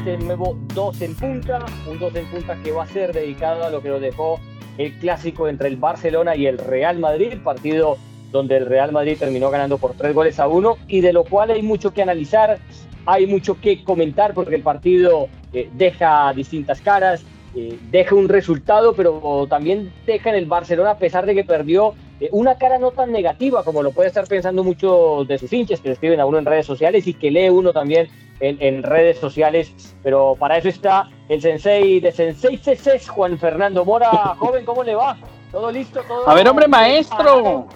este nuevo 2 en punta, un 2 en punta que va a ser dedicado a lo que nos dejó el clásico entre el Barcelona y el Real Madrid, partido donde el Real Madrid terminó ganando por tres goles a uno y de lo cual hay mucho que analizar, hay mucho que comentar porque el partido eh, deja distintas caras, eh, deja un resultado, pero también deja en el Barcelona, a pesar de que perdió una cara no tan negativa como lo puede estar pensando muchos de sus hinchas que le escriben a uno en redes sociales y que lee uno también en, redes sociales. Pero para eso está el sensei de Sensei CC, Juan Fernando Mora. Joven, ¿cómo le va? ¿Todo listo? ¿Todo a ver, hombre, maestro.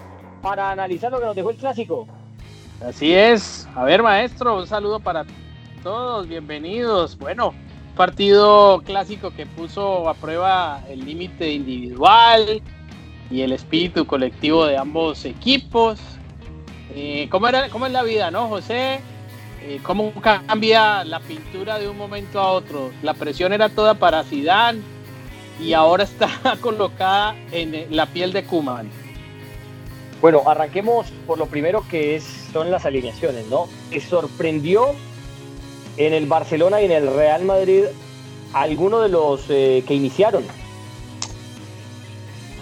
Para, analizar lo que nos dejó el clásico. Así es. A ver, maestro, un saludo para todos. Bienvenidos. Bueno, partido clásico que puso a prueba el límite individual, y el espíritu colectivo de ambos equipos. Eh, ¿cómo, era, ¿Cómo es la vida, no, José? Eh, ¿Cómo cambia la pintura de un momento a otro? La presión era toda para Zidane y ahora está colocada en la piel de Kuman. Bueno, arranquemos por lo primero que es, son las alineaciones, ¿no? ¿Te sorprendió en el Barcelona y en el Real Madrid alguno de los eh, que iniciaron?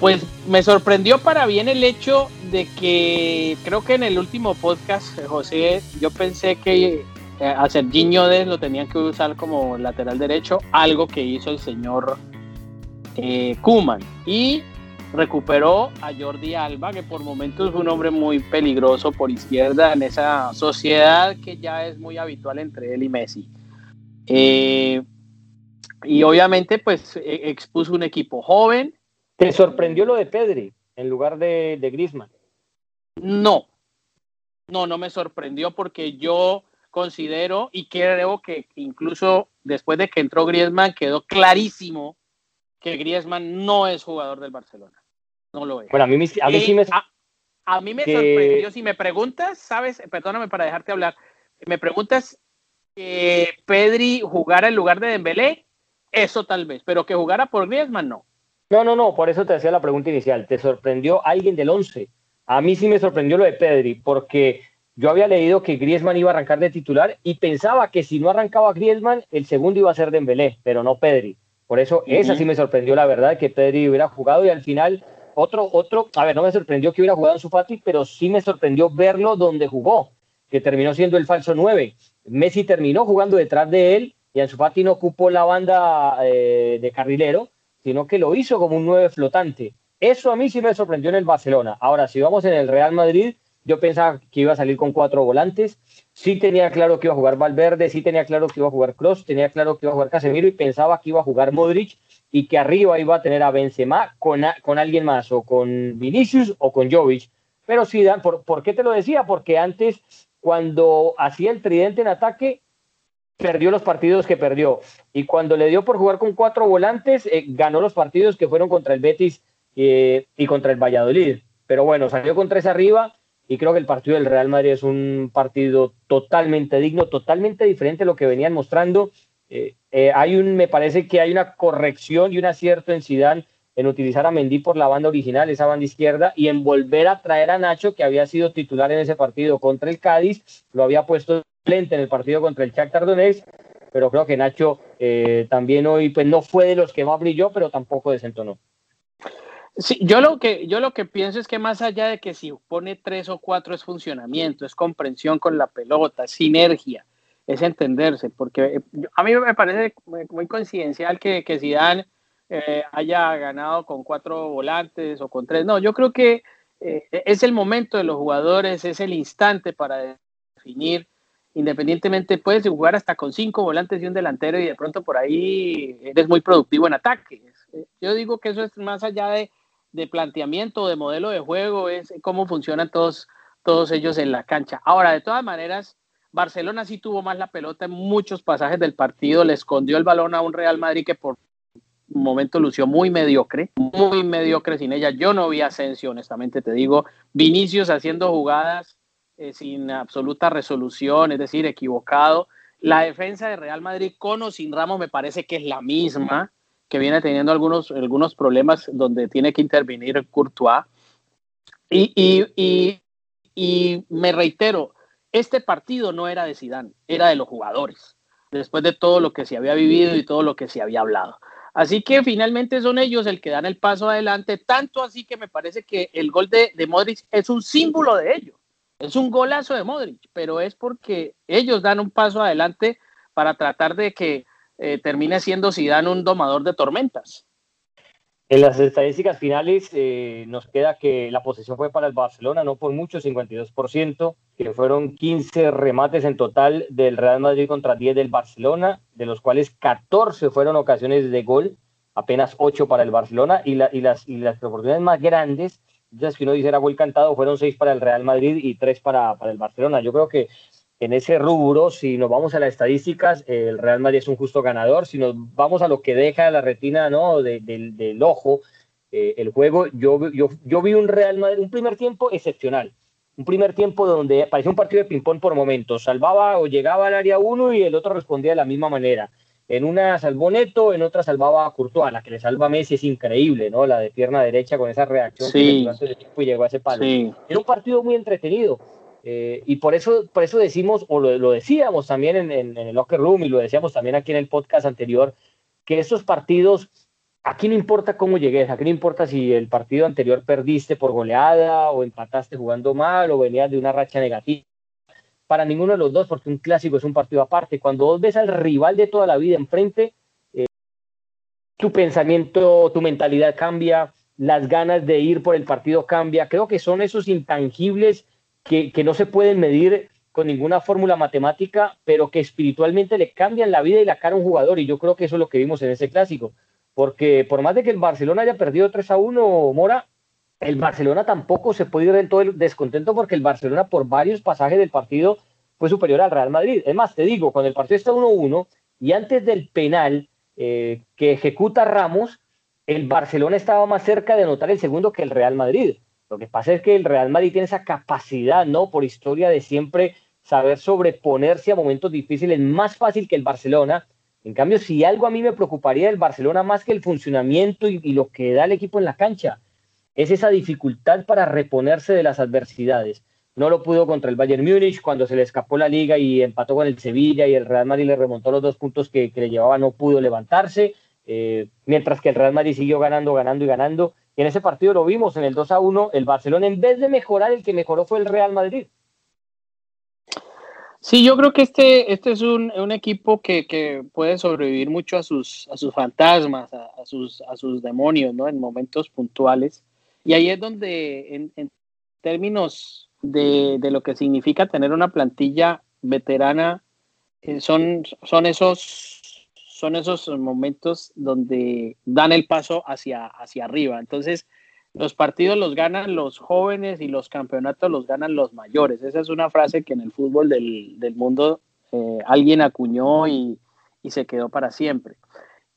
Pues me sorprendió para bien el hecho de que creo que en el último podcast, José, yo pensé que eh, a Serginho de lo tenían que usar como lateral derecho, algo que hizo el señor eh, Kuman. Y recuperó a Jordi Alba, que por momentos fue un hombre muy peligroso por izquierda en esa sociedad que ya es muy habitual entre él y Messi. Eh, y obviamente, pues e, expuso un equipo joven ¿Te sorprendió lo de Pedri en lugar de, de Griezmann? No, no, no me sorprendió porque yo considero y creo que incluso después de que entró Griezmann quedó clarísimo que Griezmann no es jugador del Barcelona. No lo es. Bueno, a mí, a mí sí me... A, mí me sorprendió. Si me preguntas, ¿sabes? Perdóname para dejarte hablar. Me preguntas que Pedri jugara en lugar de Dembélé, eso tal vez, pero que jugara por Griezmann, no. No, no, no, por eso te hacía la pregunta inicial. ¿Te sorprendió alguien del 11? A mí sí me sorprendió lo de Pedri, porque yo había leído que Griezmann iba a arrancar de titular y pensaba que si no arrancaba Griezmann, el segundo iba a ser Dembélé, pero no Pedri. Por eso esa sí me sorprendió la verdad que Pedri hubiera jugado y al final otro otro, a ver, no me sorprendió que hubiera jugado en su Fati, pero sí me sorprendió verlo donde jugó, que terminó siendo el falso 9. Messi terminó jugando detrás de él y Ansu Fati no ocupó la banda eh, de carrilero sino que lo hizo como un 9 flotante. Eso a mí sí me sorprendió en el Barcelona. Ahora, si vamos en el Real Madrid, yo pensaba que iba a salir con cuatro volantes. Sí tenía claro que iba a jugar Valverde, sí tenía claro que iba a jugar Cross, tenía claro que iba a jugar Casemiro y pensaba que iba a jugar Modric y que arriba iba a tener a Benzema con, con alguien más, o con Vinicius o con Jovic. Pero sí, ¿por, ¿por qué te lo decía? Porque antes, cuando hacía el tridente en ataque, perdió los partidos que perdió. Y cuando le dio por jugar con cuatro volantes, eh, ganó los partidos que fueron contra el Betis eh, y contra el Valladolid. Pero bueno, salió con tres arriba y creo que el partido del Real Madrid es un partido totalmente digno, totalmente diferente a lo que venían mostrando. Eh, hay un, me parece que hay una corrección y un acierto en Zidane en utilizar a Mendy por la banda original, esa banda izquierda, y en volver a traer a Nacho, que había sido titular en ese partido contra el Cádiz, lo había puesto en el partido contra el Shakhtar Donetsk, pero creo que Nacho eh, también hoy pues no fue de los que más brilló, pero tampoco desentonó. Sí, yo lo que yo lo que pienso es que más allá de que si pone tres o cuatro es funcionamiento, es comprensión con la pelota, es sinergia, es entenderse, porque eh, a mí me parece muy coincidencial que, que Zidane eh, haya ganado con cuatro volantes o con tres. No, yo creo que es el momento de los jugadores, es el instante para definir independientemente puedes jugar hasta con cinco volantes y un delantero y de pronto por ahí eres muy productivo en ataque. Yo digo que eso es más allá de, de planteamiento, de modelo de juego, es cómo funcionan todos, todos ellos en la cancha. Ahora, de todas maneras, Barcelona sí tuvo más la pelota en muchos pasajes del partido, le escondió el balón a un Real Madrid que por momento lució muy mediocre, muy mediocre sin ella. Yo no vi Asensio, honestamente te digo. Vinicius haciendo jugadas eh, sin absoluta resolución, es decir, equivocado. La defensa de Real Madrid con o sin Ramos me parece que es la misma, que viene teniendo algunos, algunos problemas donde tiene que intervenir Courtois. Y, y, y, me reitero, este partido no era de Zidane, era de los jugadores, después de todo lo que se había vivido y todo lo que se había hablado. Así que finalmente son ellos el que dan el paso adelante, tanto así que me parece que el gol de, de Modric es un símbolo de ello. Es un golazo de Modric, pero es porque ellos dan un paso adelante para tratar de que eh, termine siendo Zidane un domador de tormentas. En las estadísticas finales eh, nos queda que la posesión fue para el Barcelona, no por mucho, 52%, que fueron 15 remates en total del Real Madrid contra 10 del Barcelona, de los cuales 14 fueron ocasiones de gol, apenas 8 para el Barcelona, y, y, las, y las oportunidades más grandes, ya que uno dice era gol cantado, fueron 6 para el Real Madrid y 3 para, para el Barcelona. Yo creo que en ese rubro, si nos vamos a las estadísticas, el Real Madrid es un justo ganador. Si nos vamos a lo que deja la retina ¿no? del ojo, eh, el juego, yo, yo, yo vi un Real Madrid, un primer tiempo excepcional. Un primer tiempo donde parecía un partido de ping-pong por momentos. Salvaba o llegaba al área uno y el otro respondía de la misma manera. En una salvó Neto, en otra salvaba a Courtois. La que le salva a Messi es increíble, ¿no? La de pierna derecha con esa reacción sí. que y llegó a ese palo. Era un partido muy entretenido eh, y por eso, por eso decimos, o lo, decíamos también en, en, el locker room y lo decíamos también aquí en el podcast anterior, que estos partidos, aquí no importa cómo llegues, aquí no importa si el partido anterior perdiste por goleada o empataste jugando mal o venías de una racha negativa. Para ninguno de los dos, porque un clásico es un partido aparte. Cuando vos ves al rival de toda la vida enfrente, eh, tu pensamiento, tu mentalidad cambia, las ganas de ir por el partido cambia. Creo que son esos intangibles que, no se pueden medir con ninguna fórmula matemática, pero que espiritualmente le cambian la vida y la cara a un jugador. Y yo creo que eso es lo que vimos en ese clásico. Porque por más de que el Barcelona haya perdido 3 a 1, Mora, el Barcelona tampoco se puede ir del todo descontento porque el Barcelona por varios pasajes del partido fue superior al Real Madrid. Es más, te digo, cuando el partido está 1-1 y antes del penal eh, que ejecuta Ramos, el Barcelona estaba más cerca de anotar el segundo que el Real Madrid. Lo que pasa es que el Real Madrid tiene esa capacidad, ¿no? Por historia de siempre saber sobreponerse a momentos difíciles más fácil que el Barcelona. En cambio, si algo a mí me preocuparía del Barcelona más que el funcionamiento y, lo que da el equipo en la cancha, es esa dificultad para reponerse de las adversidades. No lo pudo contra el Bayern Múnich cuando se le escapó la liga y empató con el Sevilla y el Real Madrid le remontó los dos puntos que, le llevaba, no pudo levantarse, eh, mientras que el Real Madrid siguió ganando, ganando y ganando. Y en ese partido lo vimos, en el 2 a 1, el Barcelona en vez de mejorar, el que mejoró fue el Real Madrid. Sí, yo creo que este, este es un, un equipo que, que, puede sobrevivir mucho a sus, a sus fantasmas, a, sus, a sus demonios, ¿no? En momentos puntuales. Y ahí es donde, en, términos de, de, lo que significa tener una plantilla veterana, eh, son, son esos son esos momentos donde dan el paso hacia, hacia arriba. Entonces, los partidos los ganan los jóvenes y los campeonatos los ganan los mayores. Esa es una frase que en el fútbol del, del mundo eh, alguien acuñó y, y, se quedó para siempre.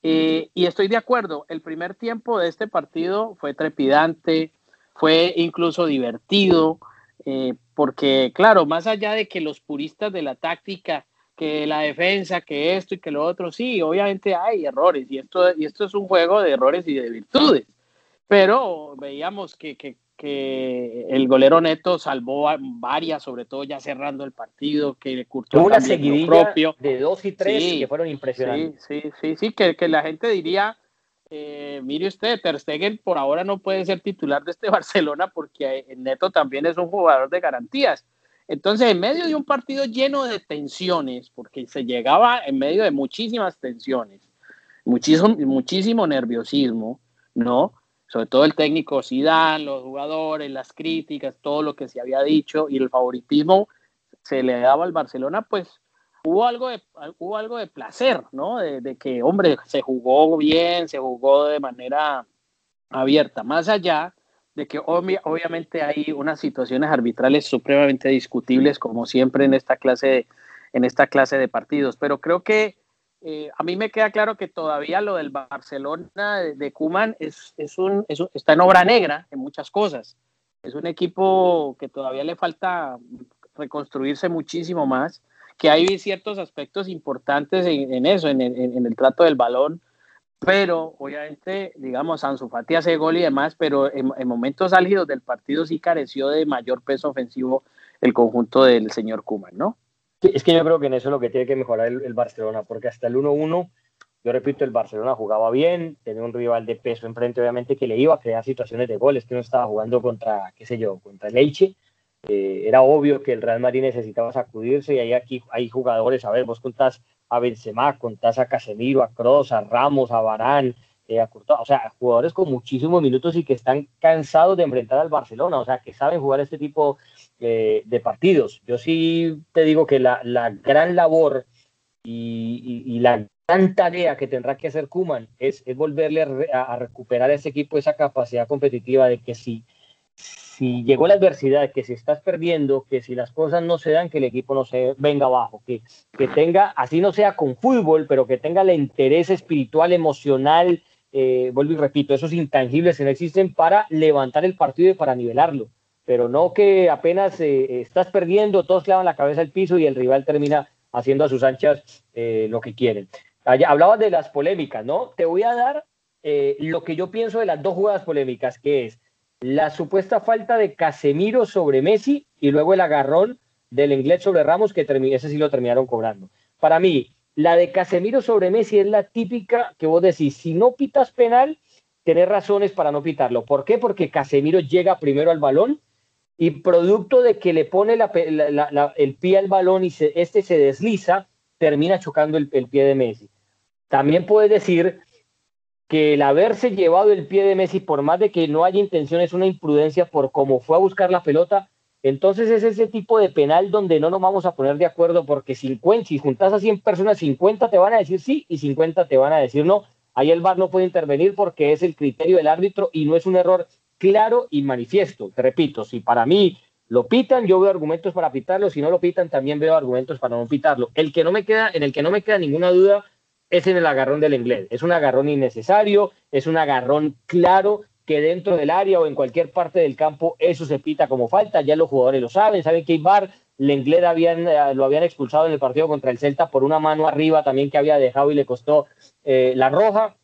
Eh, y estoy de acuerdo, el primer tiempo de este partido fue trepidante, fue incluso divertido, eh, porque claro, más allá de que los puristas de la táctica que la defensa, que esto y que lo otro, sí, obviamente hay errores y esto, y esto es un juego de errores y de virtudes, pero veíamos que, que, que el golero neto salvó varias, sobre todo ya cerrando el partido, que curtió una seguidilla propio. de dos y tres que fueron impresionantes. Sí, sí, sí, sí que, que la gente diría, eh, mire usted, Ter Stegen por ahora no puede ser titular de este Barcelona porque Neto también es un jugador de garantías entonces, en medio de un partido lleno de tensiones, porque se llegaba en medio de muchísimas tensiones, muchísimo, muchísimo nerviosismo, ¿no? Sobre todo el técnico Zidane, los jugadores, las críticas, todo lo que se había dicho y el favoritismo se le daba al Barcelona, pues hubo algo de, hubo algo de placer, ¿no? De, que, hombre, se jugó bien, se jugó de manera abierta, más allá de que obviamente hay unas situaciones arbitrales supremamente discutibles, como siempre en esta clase de, en esta clase de partidos. Pero creo que eh, a mí me queda claro que todavía lo del Barcelona de, Kuman es, es, un, está en obra negra en muchas cosas. Es un equipo que todavía le falta reconstruirse muchísimo más, que hay ciertos aspectos importantes en, eso, en, en el trato del balón, pero obviamente, digamos, Ansu Fati hace gol y demás, pero en, momentos álgidos del partido sí careció de mayor peso ofensivo el conjunto del señor Kuman, ¿no? Es que yo creo que en eso es lo que tiene que mejorar el, Barcelona, porque hasta el 1-1, yo repito, el Barcelona jugaba bien, tenía un rival de peso enfrente, obviamente, que le iba a crear situaciones de goles, que no estaba jugando contra, qué sé yo, contra el Elche. Eh, era obvio que el Real Madrid necesitaba sacudirse y ahí aquí hay jugadores, a ver, vos contás a Benzema, contás a Casemiro, a Kroos, a Ramos, a Barán, eh, a Courtois, o sea, jugadores con muchísimos minutos y que están cansados de enfrentar al Barcelona, o sea, que saben jugar este tipo eh, de partidos. Yo sí te digo que la, gran labor y, la gran tarea que tendrá que hacer Kuman es, volverle a, recuperar a ese equipo esa capacidad competitiva de que si, si llegó la adversidad, que si estás perdiendo, que si las cosas no se dan, que el equipo no se venga abajo, que, que tenga, así no sea con fútbol, pero que tenga el interés espiritual, emocional, eh, vuelvo y repito, esos intangibles que no existen para levantar el partido y para nivelarlo pero no que apenas eh, estás perdiendo, todos clavan la cabeza al piso y el rival termina haciendo a sus anchas eh, lo que quieren. hablabas de las polémicas, ¿no? Te voy a dar eh, lo que yo pienso de las dos jugadas polémicas, que es la supuesta falta de Casemiro sobre Messi y luego el agarrón del inglés sobre Ramos, que ese sí lo terminaron cobrando. Para mí, la de Casemiro sobre Messi es la típica que vos decís, si no pitas penal, tenés razones para no pitarlo. ¿Por qué? Porque Casemiro llega primero al balón y producto de que le pone el pie al balón y este se desliza, termina chocando el, pie de Messi. También puede decir que el haberse llevado el pie de Messi, por más de que no haya intención, es una imprudencia por cómo fue a buscar la pelota. Entonces es ese tipo de penal donde no nos vamos a poner de acuerdo porque 50, si juntas a 100 personas, 50 te van a decir sí y 50 te van a decir no. Ahí el VAR no puede intervenir porque es el criterio del árbitro y no es un error claro y manifiesto. Te repito, si para mí lo pitan, yo veo argumentos para pitarlo, si no lo pitan, también veo argumentos para no pitarlo. El que no me queda, en el que no me queda ninguna duda es en el agarrón del inglés. Es un agarrón innecesario, es un agarrón claro que dentro del área o en cualquier parte del campo eso se pita como falta, ya los jugadores lo saben, saben que Ibar, Lenglet habían, eh, lo habían expulsado en el partido contra el Celta por una mano arriba también que había dejado y le costó eh, la roja.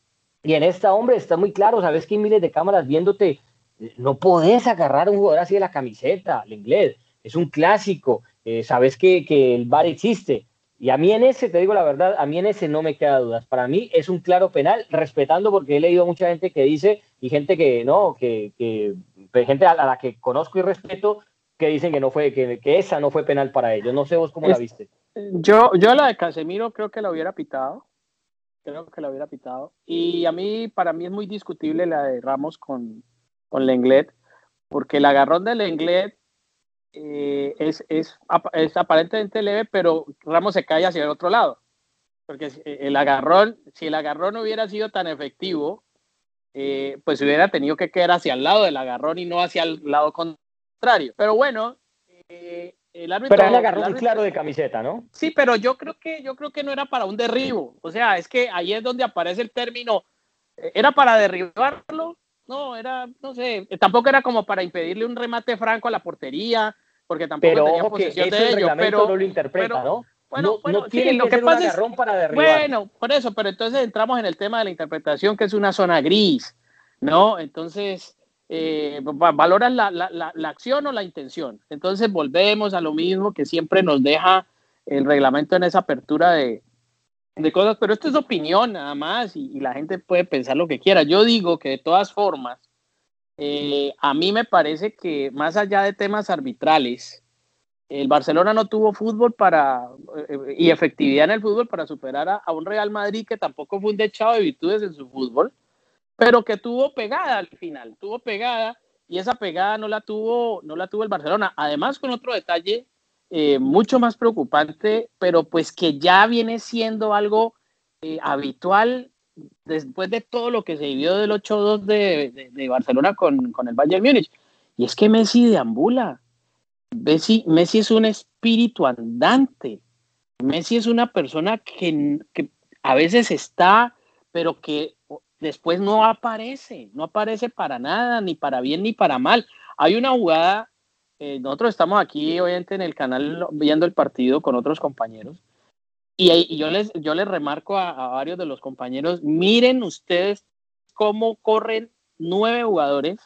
Y en esta, hombre, está muy claro, sabes que hay miles de cámaras viéndote no podés agarrar a un jugador así de la camiseta, el inglés. Es un clásico. Eh, sabes que, el VAR existe. Y a mí en ese, te digo la verdad, a mí en ese no me queda dudas. Para mí es un claro penal, respetando porque he leído mucha gente que dice, y gente que no, que, gente a la que conozco y respeto, que dicen que no fue, que, esa no fue penal para ellos. No sé vos cómo la viste. Yo, yo la de Casemiro creo que la hubiera pitado. Creo que la hubiera pitado. Y a mí, para mí es muy discutible la de Ramos con, con Lenglet, porque el agarrón de Lenglet eh, es, es, es, aparentemente leve, pero Ramos se cae hacia el otro lado. Porque el agarrón, si el agarrón hubiera sido tan efectivo, eh, pues hubiera tenido que quedar hacia el lado del agarrón y no hacia el lado contrario. Pero bueno, eh, el árbitro. Pero el agarrón claro de camiseta, ¿no? Sí, pero yo creo que yo creo que no era para un derribo. O sea, es que ahí es donde aparece el término. Era para derribarlo, no, era, no sé, tampoco era como para impedirle un remate franco a la portería, porque tampoco tenía posesión de ello, pero no lo interpreta, ¿no? Bueno, bueno, sí, lo que, pasa es, para derribar. bueno, por eso, pero entonces entramos en el tema de la interpretación, que es una zona gris, ¿no? Entonces, eh, valoran la, la, la, acción o la intención. Entonces volvemos a lo mismo que siempre nos deja el reglamento en esa apertura de, de cosas, pero esto es opinión nada más y, la gente puede pensar lo que quiera. Yo digo que de todas formas, eh, a mí me parece que más allá de temas arbitrales, el Barcelona no tuvo fútbol para eh, y efectividad en el fútbol para superar a, un Real Madrid que tampoco fue un dechado de virtudes en su fútbol, pero que tuvo pegada al final, tuvo pegada y esa pegada no la tuvo, no la tuvo el Barcelona. Además, con otro detalle eh, mucho más preocupante, pero pues que ya viene siendo algo eh, habitual después de todo lo que se vivió del 8-2 de, de, Barcelona con, con, el Bayern Múnich. Y es que Messi deambula. Messi, Messi es un espíritu andante. Messi es una persona que, que a veces está, pero que después no aparece, no aparece para nada, ni para bien ni para mal. Hay una jugada eh, nosotros estamos aquí, obviamente, en el canal viendo el partido con otros compañeros. Y, yo, les, yo les remarco a, varios de los compañeros, miren ustedes cómo corren nueve jugadores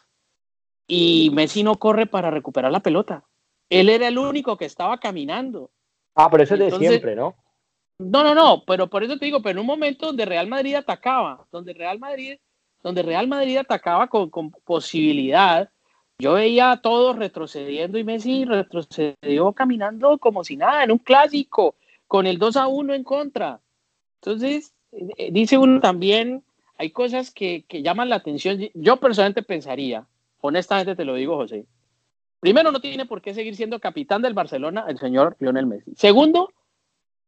y Messi no corre para recuperar la pelota. él era el único que estaba caminando. Ah, pero eso es de siempre, ¿no? No, no, no, pero por eso te digo, pero en un momento donde Real Madrid atacaba, donde Real Madrid, donde Real Madrid atacaba con, con posibilidad, yo veía a todos retrocediendo y Messi retrocedió caminando como si nada, en un clásico, con el 2 a 1 en contra. Entonces, eh, dice uno también, hay cosas que, que llaman la atención. Yo personalmente pensaría, honestamente te lo digo, José, primero no tiene por qué seguir siendo capitán del Barcelona el señor Lionel Messi. Segundo,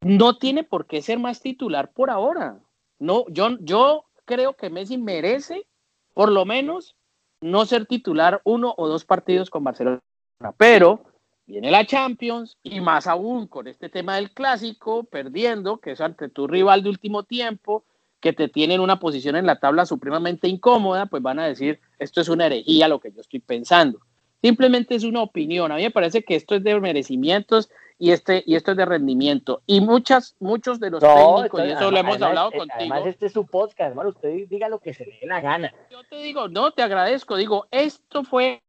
no tiene por qué ser más titular por ahora. No, yo, yo creo que Messi merece por lo menos no ser titular uno o dos partidos con Barcelona. Pero viene la Champions y más aún con este tema del clásico, perdiendo, que es ante tu rival de último tiempo, que te tiene en una posición en la tabla supremamente incómoda, pues van a decir, esto es una herejía lo que yo estoy pensando. Simplemente es una opinión. A mí me parece que esto es de merecimientos y, este, y esto es de rendimiento. Y muchas, muchos de los técnicos, y eso lo hemos hablado contigo. Además, este es su podcast, hermano. Usted diga lo que se le dé la gana. Yo te digo, no, te agradezco. Digo, esto fue,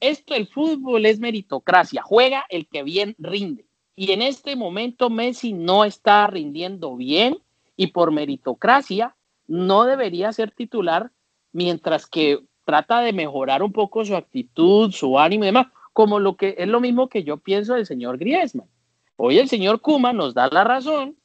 esto, el fútbol es meritocracia. Juega el que bien rinde. Y en este momento Messi no está rindiendo bien y por meritocracia no debería ser titular mientras que trata de mejorar un poco su actitud, su ánimo y demás como lo que es lo mismo que yo pienso del señor Griezmann. Hoy el señor Kuma nos da la razón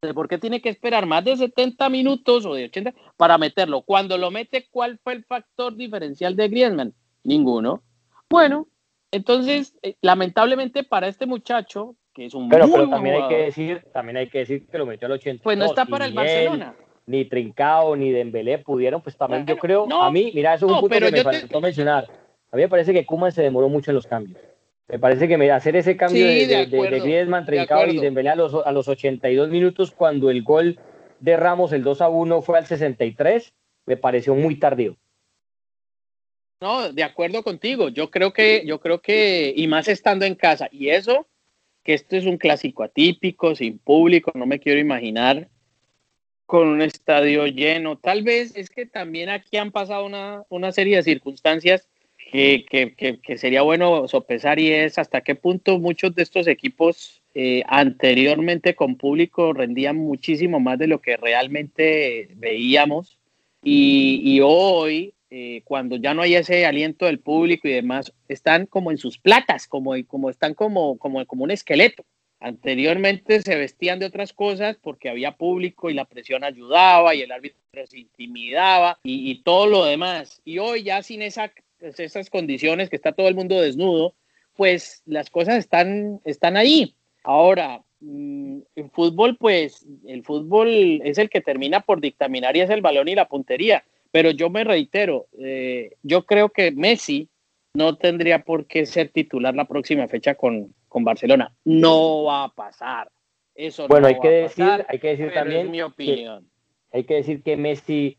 de por qué tiene que esperar más de 70 minutos o de 80 para meterlo. Cuando lo mete, ¿cuál fue el factor diferencial de Griezmann? Ninguno. Bueno, entonces, eh, lamentablemente para este muchacho, que es un pero, pero también hay que decir, también hay que decir que lo metió al 80. Pues no está para el Barcelona. Ni Trincao ni Dembélé pudieron, pues también yo creo, a mí, mira, eso es un punto que me faltó mencionar a mí me parece que Kuman se demoró mucho en los cambios. Me parece que hacer ese cambio de, de, de, Griezmann, Trincao y Dembélé a los, a los 82 minutos cuando el gol de Ramos, el 2 a 1, fue al 63, me pareció muy tardío. No, de acuerdo contigo. Yo creo que, yo creo que, y más estando en casa, y eso, que esto es un clásico atípico, sin público, no me quiero imaginar con un estadio lleno. Tal vez es que también aquí han pasado una, una serie de circunstancias que, que, sería bueno sopesar y es hasta qué punto muchos de estos equipos eh, anteriormente con público rendían muchísimo más de lo que realmente veíamos y, y hoy eh, cuando ya no hay ese aliento del público y demás están como en sus placas como, como están como, como, como un esqueleto Anteriormente se vestían de otras cosas porque había público y la presión ayudaba y el árbitro se intimidaba y, y todo lo demás. Y hoy ya sin esa pues, esas condiciones, que está todo el mundo desnudo, pues las cosas están, están ahí. Ahora, mm, en fútbol, pues el fútbol es el que termina por dictaminar y es el balón y la puntería. Pero yo me reitero, eh, yo creo que Messi no tendría por qué ser titular la próxima fecha con, con Barcelona. No va a pasar. Eso bueno, no hay, que decir, hay que decir también. mi opinión. hay que decir que Messi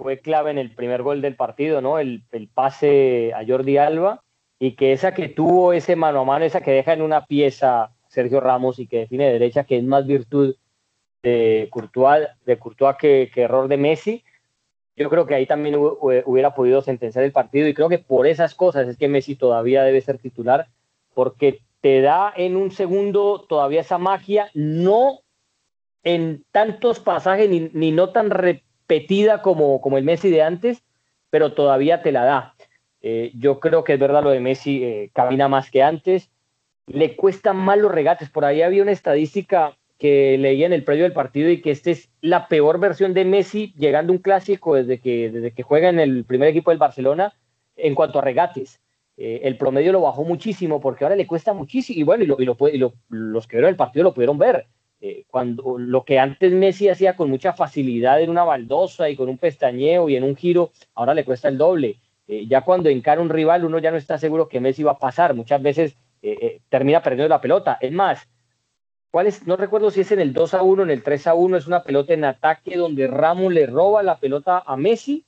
fue clave en el primer gol del partido, ¿no? El, pase a Jordi Alba y que esa que tuvo ese mano a mano, esa que deja en una pieza Sergio Ramos y que define derecha, que es más virtud de Courtois, de Courtois que, error de Messi, yo creo que ahí también hubiera podido sentenciar el partido y creo que por esas cosas es que Messi todavía debe ser titular, porque te da en un segundo todavía esa magia, no en tantos pasajes ni, ni no tan repetida como, como el Messi de antes, pero todavía te la da. Eh, yo creo que es verdad lo de Messi, eh, camina más que antes, le cuestan más los regates. Por ahí había una estadística que leía en el previo del partido y que esta es la peor versión de Messi llegando a un clásico desde que, desde que juega en el primer equipo del Barcelona en cuanto a regates. Eh, el promedio lo bajó muchísimo porque ahora le cuesta muchísimo y bueno, y, lo, y, y lo, los que vieron el partido lo pudieron ver. Eh, cuando lo que antes Messi hacía con mucha facilidad en una baldosa y con un pestañeo y en un giro, ahora le cuesta el doble. Eh, ya cuando encara un rival, uno ya no está seguro que Messi va a pasar. Muchas veces eh, termina perdiendo la pelota. Es más, ¿cuál no recuerdo si es en el 2 a 1, en el 3 a 1, es una pelota en ataque donde Ramos le roba la pelota a Messi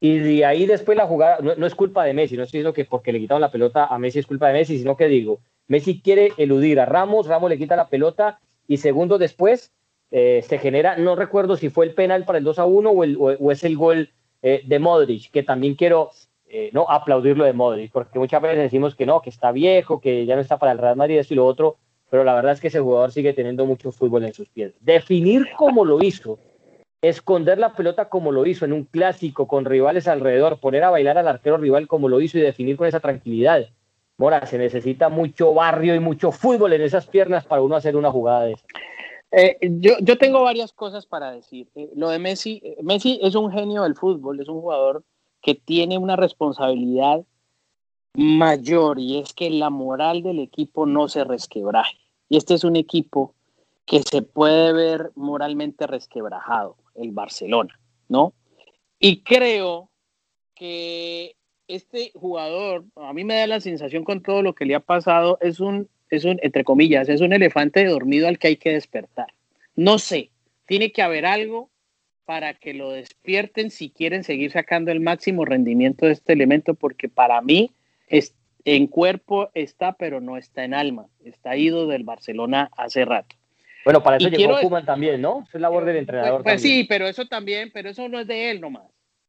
y de ahí después la jugada, no, no es culpa de Messi, no estoy diciendo que porque le quitaron la pelota a Messi es culpa de Messi, sino que digo, Messi quiere eludir a Ramos, Ramos le quita la pelota y segundos después eh, se genera, no recuerdo si fue el penal para el 2 a 1 o, el, o, es el gol eh, de Modric, que también quiero eh, no aplaudir de Modric, porque muchas veces decimos que no, que está viejo, que ya no está para el Real Madrid, esto y lo otro, pero la verdad es que ese jugador sigue teniendo mucho fútbol en sus pies. Definir como lo hizo, esconder la pelota como lo hizo en un clásico con rivales alrededor, poner a bailar al arquero rival como lo hizo y definir con esa tranquilidad. Mora, se necesita mucho barrio y mucho fútbol en esas piernas para uno hacer una jugada de esa. Eh, yo, yo, tengo varias cosas para decir. Eh, lo de Messi, eh, Messi es un genio del fútbol, es un jugador que tiene una responsabilidad mayor y es que la moral del equipo no se resquebraje. Y este es un equipo que se puede ver moralmente resquebrajado, el Barcelona, ¿no? Y creo que este jugador, a mí me da la sensación con todo lo que le ha pasado, es un es un, entre comillas, es un elefante dormido al que hay que despertar. No sé, tiene que haber algo para que lo despierten si quieren seguir sacando el máximo rendimiento de este elemento, porque para mí es, en cuerpo está, pero no está en alma. Está ido del Barcelona hace rato. Bueno, para eso llegó Kuman también, ¿no? Es labor del entrenador. Pues, pues sí, pero eso también, pero eso no es de él nomás.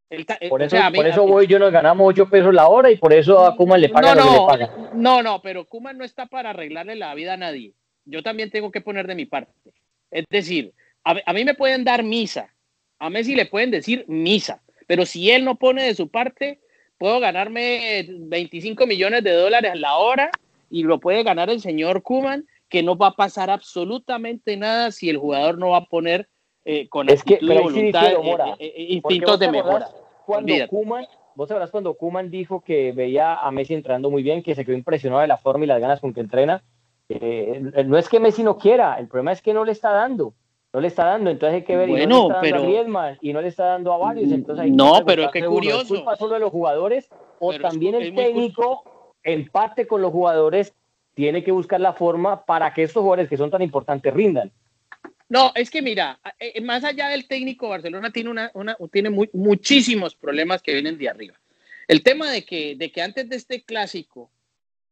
Eh, por eso, por eso voy, yo nos ganamos 8 pesos la hora y por eso a Kuman le pagan no, no, le pagan. No, no, pero Kuman no está para arreglarle la vida a nadie. Yo también tengo que poner de mi parte. Es decir, a, mí me pueden dar misa, a Messi le pueden decir misa, pero si él no pone de su parte, puedo ganarme 25 millones de dólares a la hora y lo puede ganar el señor Kuman, que no va a pasar absolutamente nada si el jugador no va a poner eh, con es que, voluntad, eh, eh, instintos de mejora cuando Kuman, vos sabrás cuando Kuman dijo que veía a Messi entrando muy bien, que se quedó impresionado de la forma y las ganas con que entrena. No es que Messi no quiera, el problema es que no le está dando. No le está dando, entonces hay que ver bueno, y no le está pero, dando a Griezmann y no le está dando a varios. Entonces hay no, pero qué curioso. ¿Es culpa solo de los jugadores o también el técnico, en parte con los jugadores, tiene que buscar la forma para que estos jugadores que son tan importantes rindan? No, es que mira, eh, más allá del técnico, Barcelona tiene, una, tiene muchísimos problemas que vienen de arriba. El tema de que, de que antes de este clásico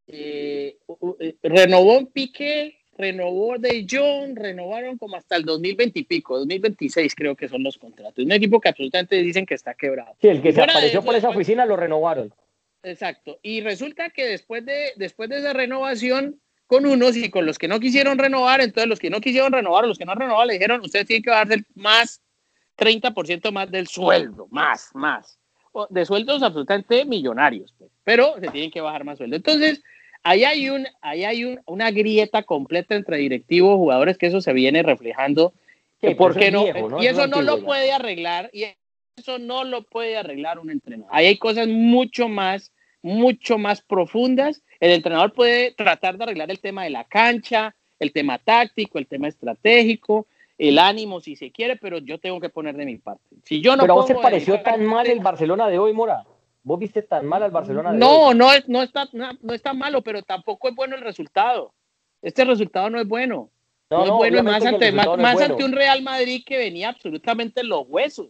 eh, eh, renovó un Piqué, renovó De Jong, renovaron como hasta el 2020 y pico, 2026 creo que son los contratos. Un equipo que absolutamente dicen que está quebrado. Sí, el que se apareció por esa oficina lo renovaron. Exacto. Y resulta que después de, después de esa renovación con unos y con los que no quisieron renovar, entonces los que no quisieron renovar, los que no renovaron, le dijeron, ustedes tienen que bajar más, 30% más del sueldo, más, más, de sueldos absolutamente millonarios, pues, pero se tienen que bajar más sueldo. Entonces, ahí hay, un, ahí hay una grieta completa entre directivos, jugadores, que eso se viene reflejando, porque no, y eso no lo puede arreglar, y eso no lo puede arreglar un entrenador. Ahí hay cosas mucho más, mucho más profundas el entrenador puede tratar de arreglar el tema de la cancha, el tema táctico, el tema estratégico, el ánimo si se quiere, pero yo tengo que poner de mi parte. Si yo no pero a vos te pareció tan mal el Barcelona de hoy, Mora. ¿Vos viste tan mal al Barcelona de no, hoy? No, no, no está, no, está malo, pero tampoco es bueno el resultado. Este resultado no es bueno. No, es bueno más, ante, más, ante un Real Madrid que venía absolutamente en los huesos.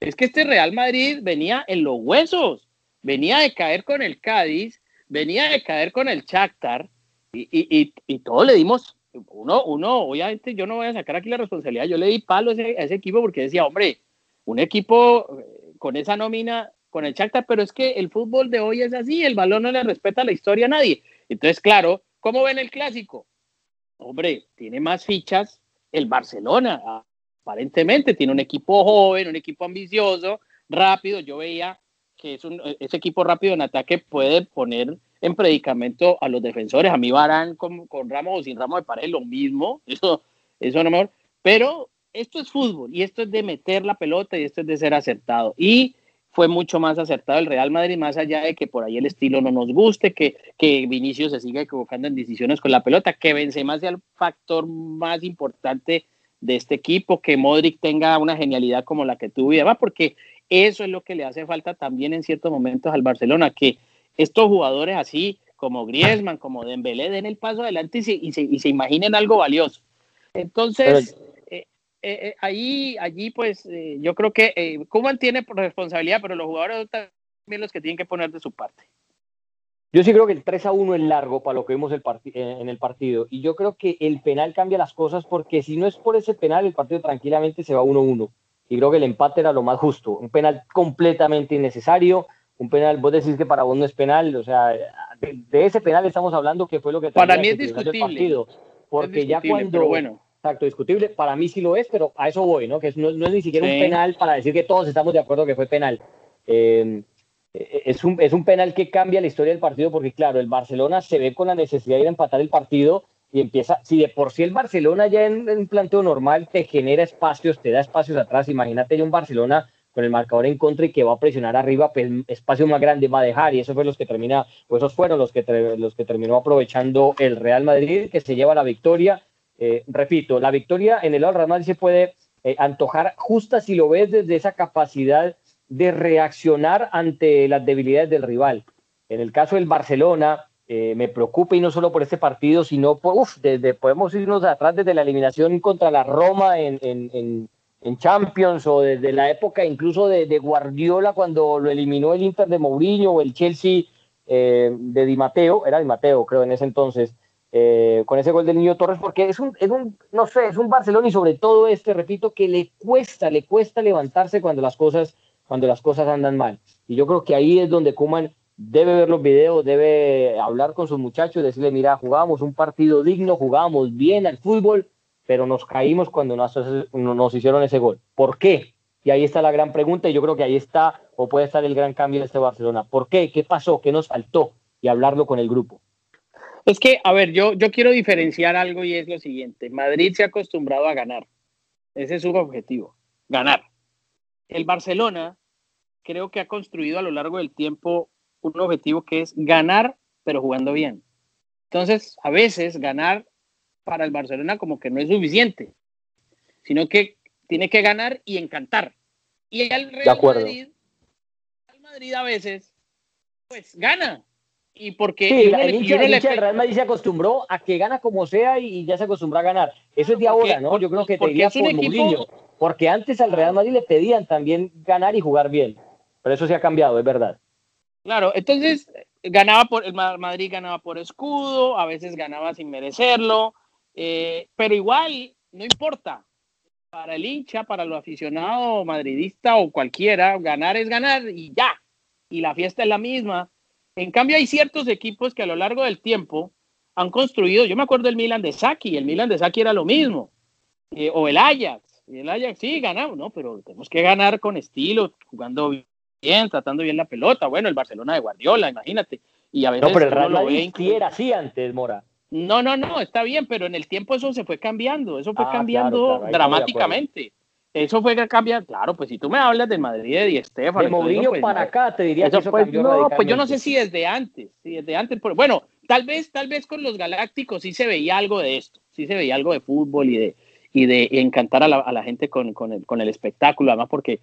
Es que este Real Madrid venía en los huesos. Venía de caer con el Cádiz, venía de caer con el Shakhtar y, y, y, todos le dimos, uno, uno, obviamente yo no voy a sacar aquí la responsabilidad, yo le di palo a ese, equipo porque decía, hombre, un equipo eh, con esa nómina, con el Shakhtar, pero es que el fútbol de hoy es así, el balón no le respeta la historia a nadie. Entonces, claro, ¿cómo ven el clásico? Hombre, tiene más fichas el Barcelona, aparentemente, tiene un equipo joven, un equipo ambicioso, rápido, yo veía que es un, ese equipo rápido en ataque puede poner en predicamento a los defensores. A mí Barán con, con Ramos o sin Ramos me parece lo mismo. Eso, eso no mejor. Pero esto es fútbol y esto es de meter la pelota y esto es de ser acertado. Y fue mucho más acertado el Real Madrid, más allá de que por ahí el estilo no nos guste, que, que Vinicius se siga equivocando en decisiones con la pelota, que Benzema sea el factor más importante de este equipo, que Modric tenga una genialidad como la que tuvo y demás, porque eso es lo que le hace falta también en ciertos momentos al Barcelona, que estos jugadores así como Griezmann, como Dembélé, den el paso adelante y se, y se, imaginen algo valioso. Entonces, eh, eh, eh, ahí, allí pues yo creo que Kuman tiene responsabilidad, pero los jugadores son también los que tienen que poner de su parte. Yo sí creo que el 3 a 1 es largo para lo que vimos el en el partido. Y yo creo que el penal cambia las cosas porque si no es por ese penal, el partido tranquilamente se va 1-1 y creo que el empate era lo más justo. Un penal completamente innecesario, un penal, vos decís que para vos no es penal, o sea, de, ese penal estamos hablando que fue lo que... Para mí es discutible. Partido, porque ya cuando... bueno. Exacto, discutible, para mí sí lo es, pero a eso voy, ¿no? Que no, es ni siquiera un penal para decir que todos estamos de acuerdo que fue penal. Eh, es, un, es un penal que cambia la historia del partido porque, claro, el Barcelona se ve con la necesidad de ir a empatar el partido y empieza, si de por sí el Barcelona ya en, un planteo normal te genera espacios, te da espacios atrás, imagínate ya un Barcelona con el marcador en contra y que va a presionar arriba, pues espacio más grande va a dejar y eso fue los que termina, pues esos fueron los que, los que terminó aprovechando el Real Madrid que se lleva la victoria. Eh, repito, la victoria en el Real Madrid se puede eh, antojar justa si lo ves desde esa capacidad de reaccionar ante las debilidades del rival. En el caso del Barcelona, eh, me preocupa y no solo por este partido, sino por, uf, desde, podemos irnos atrás desde la eliminación contra la Roma en, en en Champions o desde la época incluso de, Guardiola cuando lo eliminó el Inter de Mourinho o el Chelsea eh, de Di Matteo, era Di Matteo creo en ese entonces, eh, con ese gol del Niño Torres, porque es un, es un, no sé, es un Barcelona y sobre todo este, repito, que le cuesta, le cuesta levantarse cuando las cosas, cuando las cosas andan mal. Y yo creo que ahí es donde Kuman debe ver los videos, debe hablar con sus muchachos, decirle, mira, jugábamos un partido digno, jugábamos bien al fútbol, pero nos caímos cuando nos, hicieron ese gol. ¿Por qué? Y ahí está la gran pregunta y yo creo que ahí está o puede estar el gran cambio de este Barcelona. ¿Por qué? ¿Qué pasó? ¿Qué nos faltó? Y hablarlo con el grupo. Es que, a ver, yo, yo quiero diferenciar algo y es lo siguiente. Madrid se ha acostumbrado a ganar. Ese es su objetivo, ganar. El Barcelona creo que ha construido a lo largo del tiempo un objetivo que es ganar, pero jugando bien. Entonces, a veces ganar para el Barcelona como que no es suficiente, sino que tiene que ganar y encantar. Y el Real Madrid, el Madrid a veces, pues gana. Y porque sí, el, hincha, el Real Madrid se acostumbró a que gana como sea y, ya se acostumbra a ganar. Eso es de ahora, ¿no? Yo creo que te diría por Mourinho. Porque antes al Real Madrid le pedían también ganar y jugar bien. Pero eso se ha cambiado, es verdad. Claro, entonces ganaba por el Madrid ganaba por escudo, a veces ganaba sin merecerlo, eh, pero igual, no importa. Para el hincha, para lo aficionado madridista o cualquiera, ganar es ganar y ya. Y la fiesta es la misma. En cambio, hay ciertos equipos que a lo largo del tiempo han construido. Yo me acuerdo del Milan de Saki. El Milan de Saki era lo mismo. Eh, o el Ajax. Y el Ajax, sí, ganamos, ¿no? Pero tenemos que ganar con estilo, jugando bien, tratando bien la pelota. Bueno, el Barcelona de Guardiola, imagínate. Y a veces no, pero el Real Madrid era así antes, Mora. No, no, no, está bien, pero en el tiempo eso se fue cambiando, eso fue ah, cambiando dramáticamente. Eso fue cambiar, claro, pues si tú me hablas del Madrid de Di Stéfano, de Mourinho pues, para acá te diría eso, que No, pues yo no sé si desde antes, si desde antes, bueno, tal vez, tal vez con los Galácticos sí se veía algo de esto, sí se veía algo de fútbol y de, y de encantar a la, gente con, el, con el espectáculo, además porque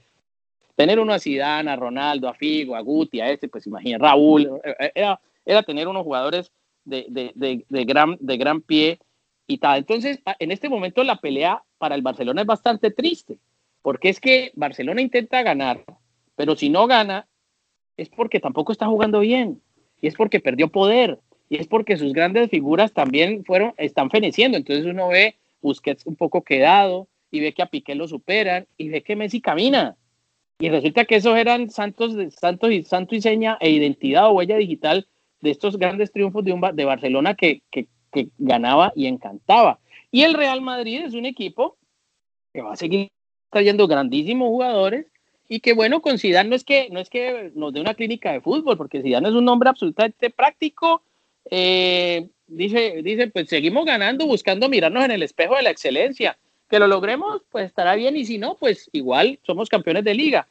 tener uno a Zidane, a Ronaldo, a Figo, a Guti, a este, pues imagina, Raúl, eh, era, era tener unos jugadores de, gran, de gran pie y tal. Entonces, en este momento la pelea para el Barcelona es bastante triste, porque es que Barcelona intenta ganar, pero si no gana, es porque tampoco está jugando bien, y es porque perdió poder, y es porque sus grandes figuras también fueron, están feneciendo. Entonces uno ve Busquets un poco quedado, y ve que a Piqué lo superan, y ve que Messi camina. Y resulta que esos eran santos, santos y santo y seña e identidad o huella digital de estos grandes triunfos de, un, de Barcelona que, que, ganaba y encantaba. Y el Real Madrid es un equipo que va a seguir trayendo grandísimos jugadores y que bueno, con Zidane no es que, no es que nos dé una clínica de fútbol, porque Zidane es un hombre absolutamente práctico. Eh, dice, dice, pues seguimos ganando, buscando mirarnos en el espejo de la excelencia. Que lo logremos, pues estará bien, y si no, pues igual somos campeones de liga.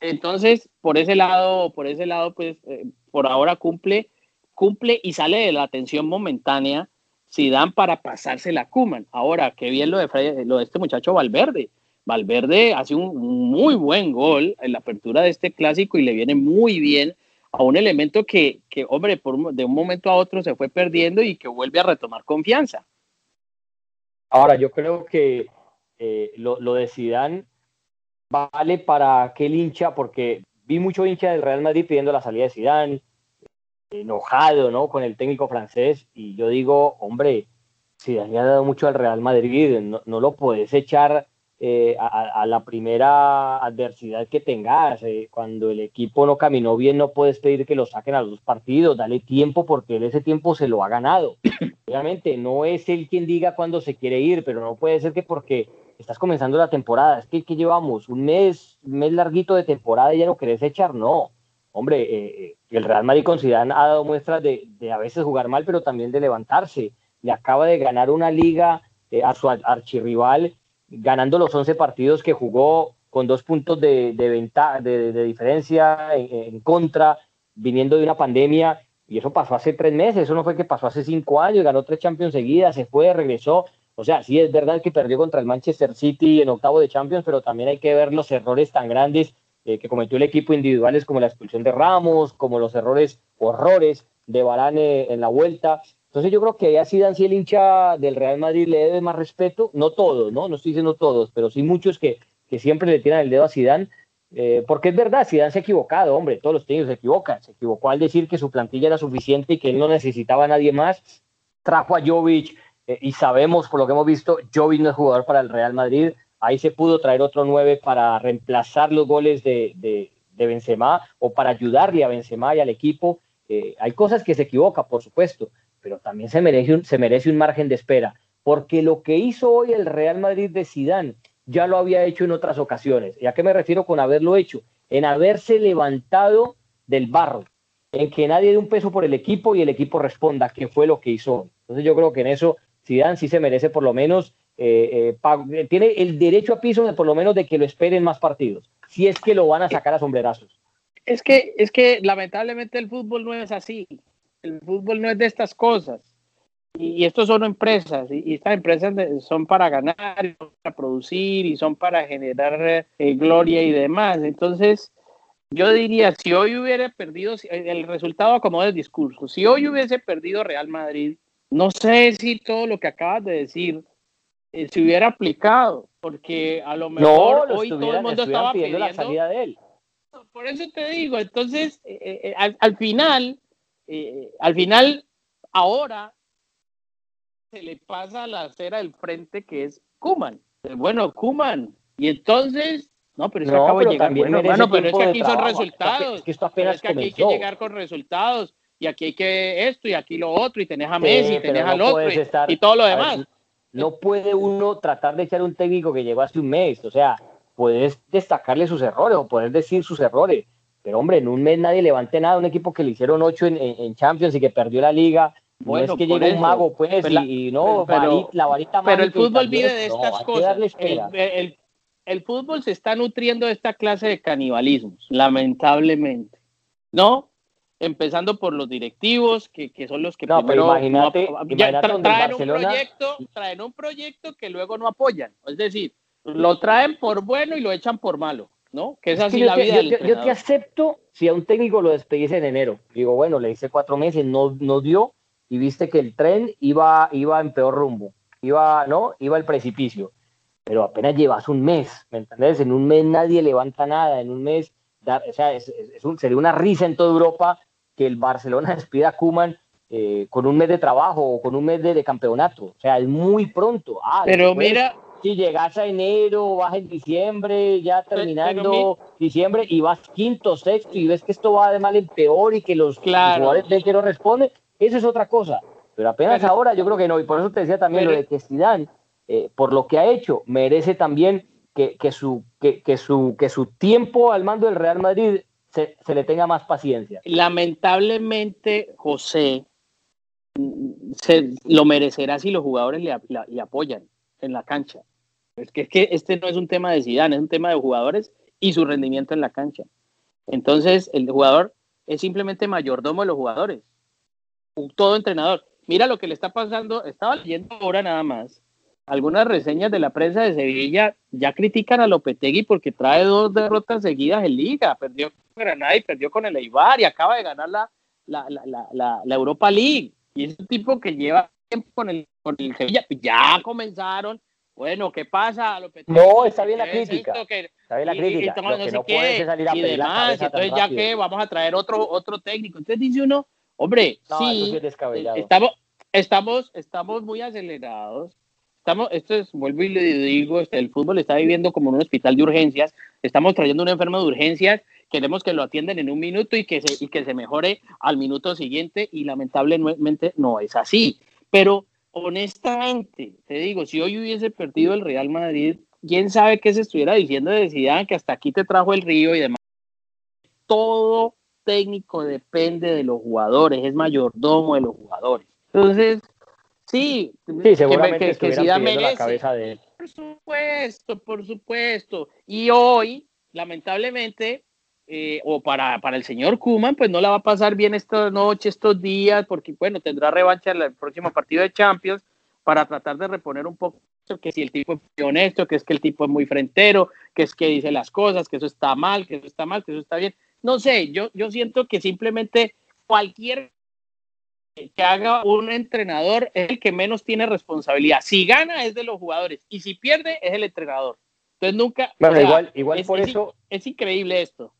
Entonces, por ese lado, por ese lado, pues eh, por ahora cumple cumple y sale de la tensión momentánea si dan para pasarse la Kuman. Ahora, qué bien lo de, lo de este muchacho Valverde. Valverde hace un muy buen gol en la apertura de este clásico y le viene muy bien a un elemento que, que hombre, por, de un momento a otro se fue perdiendo y que vuelve a retomar confianza. Ahora, yo creo que eh, lo, lo, de Zidane vale para aquel hincha, porque vi mucho hincha del Real Madrid pidiendo la salida de Zidane, enojado, ¿no? Con el técnico francés y yo digo, hombre, si le ha dado mucho al Real Madrid, no, lo puedes echar eh, a, la primera adversidad que tengas. Eh, cuando el equipo no caminó bien, no puedes pedir que lo saquen a los dos partidos. Dale tiempo porque él ese tiempo se lo ha ganado. Obviamente, no es él quien diga cuándo se quiere ir, pero no puede ser que porque estás comenzando la temporada, es que, que llevamos un mes, un mes larguito de temporada y ya no querés echar. No, hombre, eh, el Real Madrid con Zidane ha dado muestras de, de, a veces jugar mal, pero también de levantarse. Le acaba de ganar una liga a su archirrival ganando los 11 partidos que jugó con dos puntos de, de, de, diferencia en, contra, viniendo de una pandemia, y eso pasó hace tres meses, eso no fue que pasó hace cinco años, ganó tres Champions seguidas, se fue, regresó. O sea, sí es verdad que perdió contra el Manchester City en octavo de Champions, pero también hay que ver los errores tan grandes eh, que cometió el equipo individuales, como la expulsión de Ramos, como los errores, horrores de Varane en la vuelta. Entonces yo creo que a Zidane si el hincha del Real Madrid le debe más respeto, no todos, ¿no? No estoy diciendo todos, pero sí muchos que, que siempre le tiran el dedo a Zidane, eh, porque es verdad, Zidane se ha equivocado, hombre, todos los técnicos se equivocan, se equivocó al decir que su plantilla era suficiente y que él no necesitaba a nadie más, trajo a Jovic eh, y sabemos por lo que hemos visto, Jovic no es jugador para el Real Madrid, ahí se pudo traer otro 9 para reemplazar los goles de, de, de Benzema o para ayudarle a Benzema y al equipo, eh, hay cosas que se equivoca, por supuesto, pero también se merece, un, se merece un margen de espera, porque lo que hizo hoy el Real Madrid de Sidán ya lo había hecho en otras ocasiones. ¿Y a qué me refiero con haberlo hecho? En haberse levantado del barro, en que nadie dé un peso por el equipo y el equipo responda, que fue lo que hizo. Entonces yo creo que en eso Zidane sí se merece por lo menos, eh, eh, tiene el derecho a piso de por lo menos de que lo esperen más partidos, si es que lo van a sacar a sombrerazos. Es que, es que lamentablemente el fútbol no es así el fútbol no es de estas cosas. Y, estos son empresas, y, estas empresas son para ganar, para producir, y son para generar eh, gloria y demás. Entonces, yo diría, si hoy hubiera perdido, el resultado como el discurso, si hoy hubiese perdido Real Madrid, no sé si todo lo que acabas de decir eh, se hubiera aplicado, porque a lo mejor hoy todo el mundo estaba pidiendo la salida de él. Por eso te digo, entonces, eh, al, final, eh, al final, ahora se le pasa la acera del frente que es Kuman. Bueno, Kuman. Y entonces, no, pero es que acabo de llegar. Bueno, pero es que aquí son resultados. Es que esto apenas es que aquí hay que llegar con resultados. Y aquí hay que esto y aquí lo otro. Y tenés a Messi, y tenés al otro y, todo lo demás. no puede uno tratar de echar un técnico que llegó hace un mes. O sea, puedes destacarle sus errores o puedes decir sus errores pero hombre, en un mes nadie levante nada, un equipo que le hicieron ocho en, Champions y que perdió la liga. Bueno, no es que llegue un mago, pues, y, no, pero, la varita Pero el fútbol vive de estas cosas. El, el, fútbol se está nutriendo de esta clase de canibalismos, lamentablemente. ¿No? Empezando por los directivos, que, que son los que no, primero imagínate, traen, un proyecto, traen un proyecto que luego no apoyan. Es decir, lo traen por bueno y lo echan por malo. ¿No? Que es así la vida. Yo, te acepto si a un técnico lo despedís en enero. Digo, bueno, le hice cuatro meses, no, no dio y viste que el tren iba, iba en peor rumbo, iba, ¿no? Iba al precipicio. Pero apenas llevas un mes, ¿me entendés? En un mes nadie levanta nada, en un mes, o sea, es, sería una risa en toda Europa que el Barcelona despida a Kuman eh, con un mes de trabajo o con un mes de, campeonato. O sea, es muy pronto. Ah, pero mira, si llegas a enero, vas en diciembre, ya terminando diciembre y vas quinto, sexto y ves que esto va de mal en peor y que los jugadores de que no responden, eso es otra cosa. Pero apenas ahora yo creo que no, y por eso te decía también lo de que Zidane, eh, por lo que ha hecho, merece también que, que, su, que, que, su, que su tiempo al mando del Real Madrid se, se le tenga más paciencia. Lamentablemente, José, se, lo merecerá si los jugadores le, le apoyan en la cancha. Es que, es que este no es un tema de Zidane, es un tema de jugadores y su rendimiento en la cancha. Entonces, el jugador es simplemente mayordomo de los jugadores. Todo entrenador. Mira lo que le está pasando. Estaba leyendo ahora nada más. Algunas reseñas de la prensa de Sevilla ya critican a Lopetegui porque trae dos derrotas seguidas en Liga. Perdió con Granada y perdió con el Eibar y acaba de ganar la, la, la, la Europa League. Y es un tipo que lleva tiempo con el, con el Sevilla. Ya comenzaron bueno, ¿qué pasa? no, está bien la crítica. está bien la crítica. Y, no, qué, salir a y demás. Entonces, ya que vamos a traer otro, otro técnico. Entonces dice uno, hombre, sí, estamos, estamos, estamos muy acelerados, estamos, esto es, vuelvo y le digo, este, el fútbol está viviendo como un hospital de urgencias, estamos trayendo un enfermo de urgencias, queremos que lo atiendan en un minuto y que se, y que se mejore al minuto siguiente y lamentablemente no es así. Pero honestamente, te digo, si hoy hubiese perdido el Real Madrid, quién sabe qué se estuviera diciendo de Zidane, que hasta aquí te trajo el río y demás. Todo técnico depende de los jugadores, es mayordomo de los jugadores. Entonces, Sí, sí seguramente que, que, la cabeza de él. Por supuesto, por supuesto. Y hoy, lamentablemente, eh, o para, para el señor Kuman, pues no la va a pasar bien esta noche, estos días, porque bueno, tendrá revancha en el próximo partido de Champions para tratar de reponer un poco que si el tipo es muy honesto, que es que el tipo es muy frentero, que es que dice las cosas, que eso está mal, que eso está mal, que eso está bien. No sé, yo, yo siento que simplemente cualquier que haga un entrenador es el que menos tiene responsabilidad. Si gana es de los jugadores y si pierde es el entrenador. Entonces nunca... Bueno, igual, igual por eso... Es increíble esto.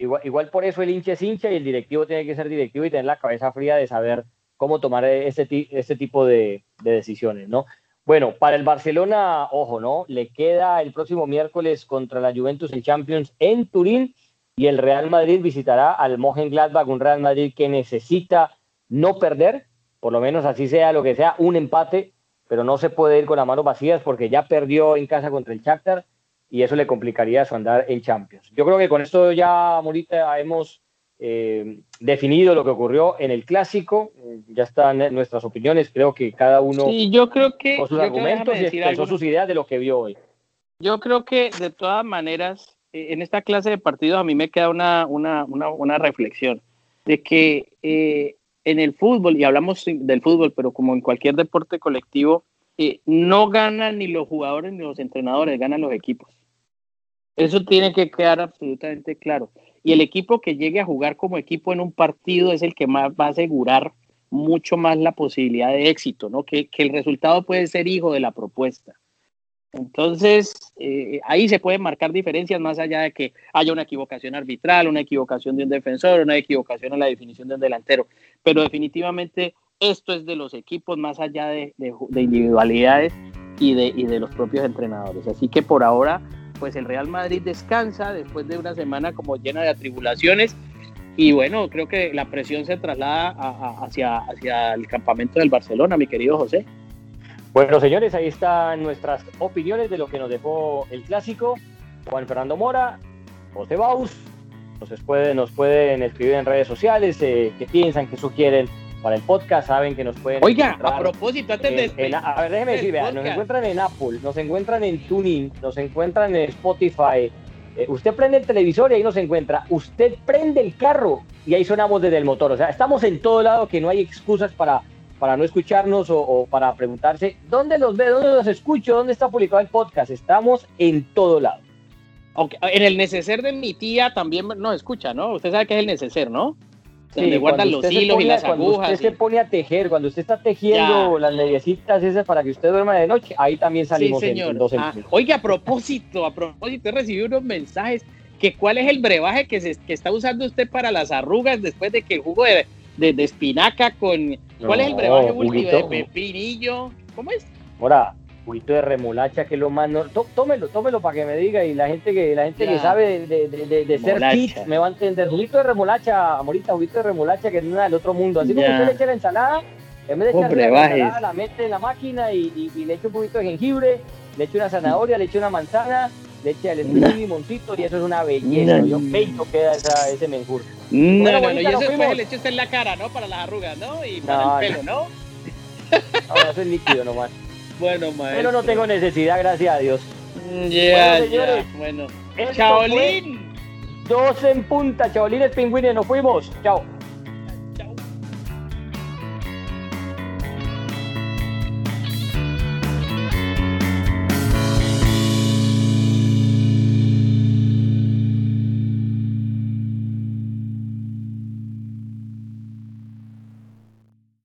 Igual, igual por eso el hincha es hincha y el directivo tiene que ser directivo y tener la cabeza fría de saber cómo tomar ese, ese tipo de, de decisiones, ¿no? Bueno, para el Barcelona, ojo, ¿no? Le queda el próximo miércoles contra la Juventus en Champions en Turín y el Real Madrid visitará al Mönchengladbach, un Real Madrid que necesita no perder, por lo menos así sea lo que sea, un empate, pero no se puede ir con las manos vacías porque ya perdió en casa contra el Shakhtar y eso le complicaría su andar en Champions. Yo creo que con esto ya, Morita, hemos eh, definido lo que ocurrió en el clásico, ya están nuestras opiniones, creo que cada uno sí, yo creo que, con sus argumentos y expresó sus ideas de lo que vio hoy. Yo creo que de todas maneras, eh, en esta clase de partidos a mí me queda una, una, una, reflexión de que eh, en el fútbol, y hablamos del fútbol, pero como en cualquier deporte colectivo, eh, no ganan ni los jugadores ni los entrenadores, ganan los equipos. Eso tiene que quedar absolutamente claro. Y el equipo que llegue a jugar como equipo en un partido es el que más va a asegurar mucho más la posibilidad de éxito, ¿no? Que, que el resultado puede ser hijo de la propuesta. Entonces, eh, ahí se pueden marcar diferencias más allá de que haya una equivocación arbitral, una equivocación de un defensor, una equivocación en la definición de un delantero. Pero definitivamente esto es de los equipos más allá de, individualidades y de, y de los propios entrenadores. Así que por ahora, pues el Real Madrid descansa después de una semana como llena de atribulaciones. Y bueno, creo que la presión se traslada hacia, hacia el campamento del Barcelona, mi querido José. Bueno, señores, ahí están nuestras opiniones de lo que nos dejó el clásico. Juan Fernando Mora, José Baus, nos, pueden, nos pueden escribir en redes sociales eh, qué piensan, qué sugieren para el podcast. Saben que nos pueden. Oiga, a propósito, antes de. a ver, déjeme decir, nos encuentran en Apple, nos encuentran en Tuning, nos encuentran en Spotify. Eh, usted prende el televisor y ahí nos encuentra. Usted prende el carro y ahí sonamos desde el motor. O sea, estamos en todo lado que no hay excusas para para no escucharnos o, para preguntarse, ¿dónde los ve? ¿Dónde los escucho? ¿Dónde está publicado el podcast? Estamos en todo lado. Aunque en el neceser de mi tía también nos escucha, ¿no? Usted sabe que es el neceser, ¿no? Sí, donde guardan los hilos y las agujas. Cuando usted se pone a tejer, cuando usted está tejiendo las mediecitas esas para que usted duerma de noche, ahí también salimos sí, señor. Ah, oiga, a propósito, a propósito, he recibido unos mensajes que cuál es el brebaje que, se, que está usando usted para las arrugas después de que el jugo de, de, espinaca con. ¿Cuál es el brebaje último? De pepinillo. ¿Cómo es? Ahora, juguito de remolacha, que lo más. No, tómelo, tómelo para que me diga. Y la gente que la gente que sabe de, de, de ser kit me va a entender. Juguito de remolacha, amorita, juguito de remolacha, que es una del otro mundo. Así como usted le echa la ensalada, en vez de echarle la ensalada, la mete en la máquina y, y, le echa un poquito de jengibre, le echa una zanahoria, le echa una manzana le echa el limoncito y eso es una belleza. Yo peito queda esa, ese menjur. No, bueno, no, no, y eso después le echa en la cara, ¿no? Para las arrugas, ¿no? Y para el pelo, ¿no? No, eso es líquido nomás. Bueno, maestro. Pero no tengo necesidad, gracias a Dios. Ya, bueno, señores, bueno. Chaolín. Dos en punta, Chaolines Pingüines, nos fuimos. Chao.